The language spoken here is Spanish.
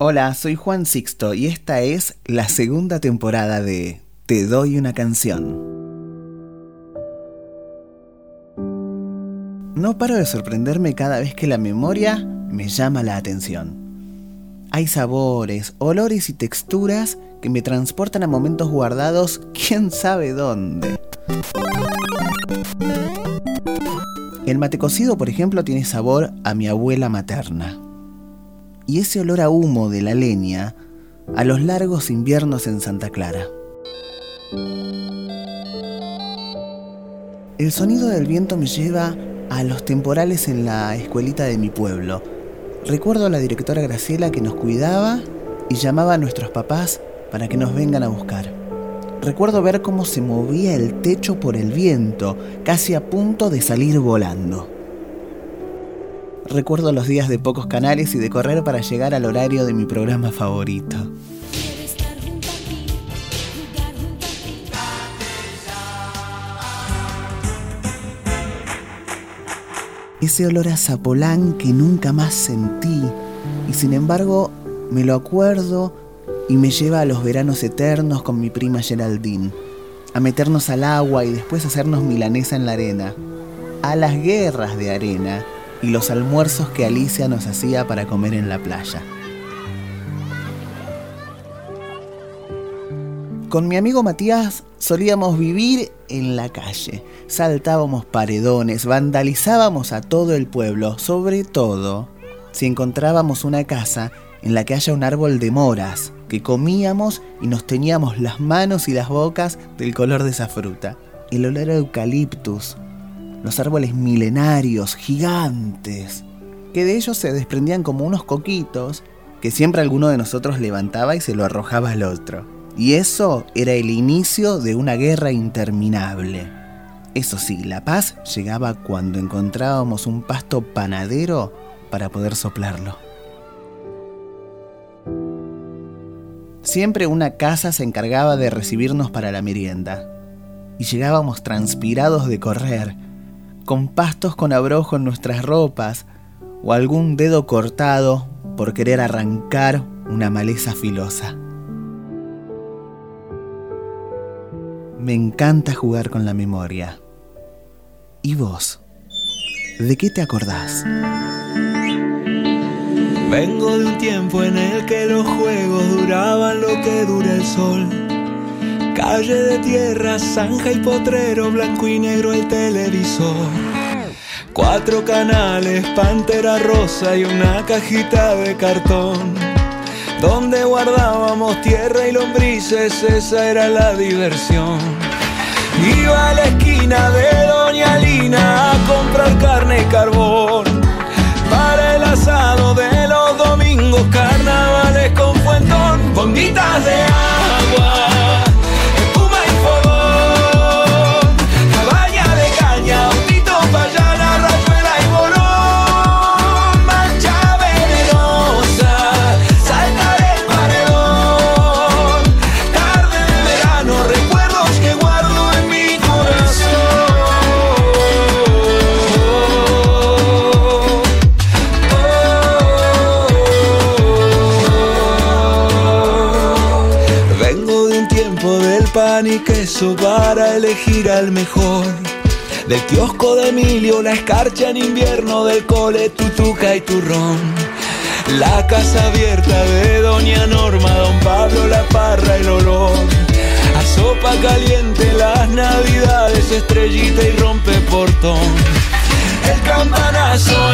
Hola, soy Juan Sixto y esta es la segunda temporada de Te doy una canción. No paro de sorprenderme cada vez que la memoria me llama la atención. Hay sabores, olores y texturas que me transportan a momentos guardados quién sabe dónde. El mate cocido, por ejemplo, tiene sabor a mi abuela materna y ese olor a humo de la leña a los largos inviernos en Santa Clara. El sonido del viento me lleva a los temporales en la escuelita de mi pueblo. Recuerdo a la directora Graciela que nos cuidaba y llamaba a nuestros papás para que nos vengan a buscar. Recuerdo ver cómo se movía el techo por el viento, casi a punto de salir volando. Recuerdo los días de pocos canales y de correr para llegar al horario de mi programa favorito. Ese olor a zapolán que nunca más sentí y sin embargo me lo acuerdo y me lleva a los veranos eternos con mi prima Geraldine, a meternos al agua y después hacernos milanesa en la arena, a las guerras de arena y los almuerzos que Alicia nos hacía para comer en la playa. Con mi amigo Matías solíamos vivir en la calle. Saltábamos paredones, vandalizábamos a todo el pueblo, sobre todo si encontrábamos una casa en la que haya un árbol de moras, que comíamos y nos teníamos las manos y las bocas del color de esa fruta. El olor a eucaliptus, los árboles milenarios, gigantes, que de ellos se desprendían como unos coquitos que siempre alguno de nosotros levantaba y se lo arrojaba al otro. Y eso era el inicio de una guerra interminable. Eso sí, la paz llegaba cuando encontrábamos un pasto panadero para poder soplarlo. Siempre una casa se encargaba de recibirnos para la merienda. Y llegábamos transpirados de correr, con pastos con abrojo en nuestras ropas o algún dedo cortado por querer arrancar una maleza filosa. Me encanta jugar con la memoria. ¿Y vos? ¿De qué te acordás? Vengo de un tiempo en el que los juegos duraban lo que dura el sol Calle de tierra, zanja y potrero, blanco y negro el televisor. Cuatro canales, pantera rosa y una cajita de cartón. Donde guardábamos tierra y lombrices, esa era la diversión. Iba a la esquina de Doña Lina a comprar carne y carbón. Para el asado de los domingos, carnavales con fuentón, bombitas de agua. Y queso para elegir al mejor. Del kiosco de Emilio, la escarcha en invierno, del cole, tutuca y turrón. La casa abierta de Doña Norma, Don Pablo, la parra, el olor. A sopa caliente, las navidades, estrellita y rompe portón. El campanazo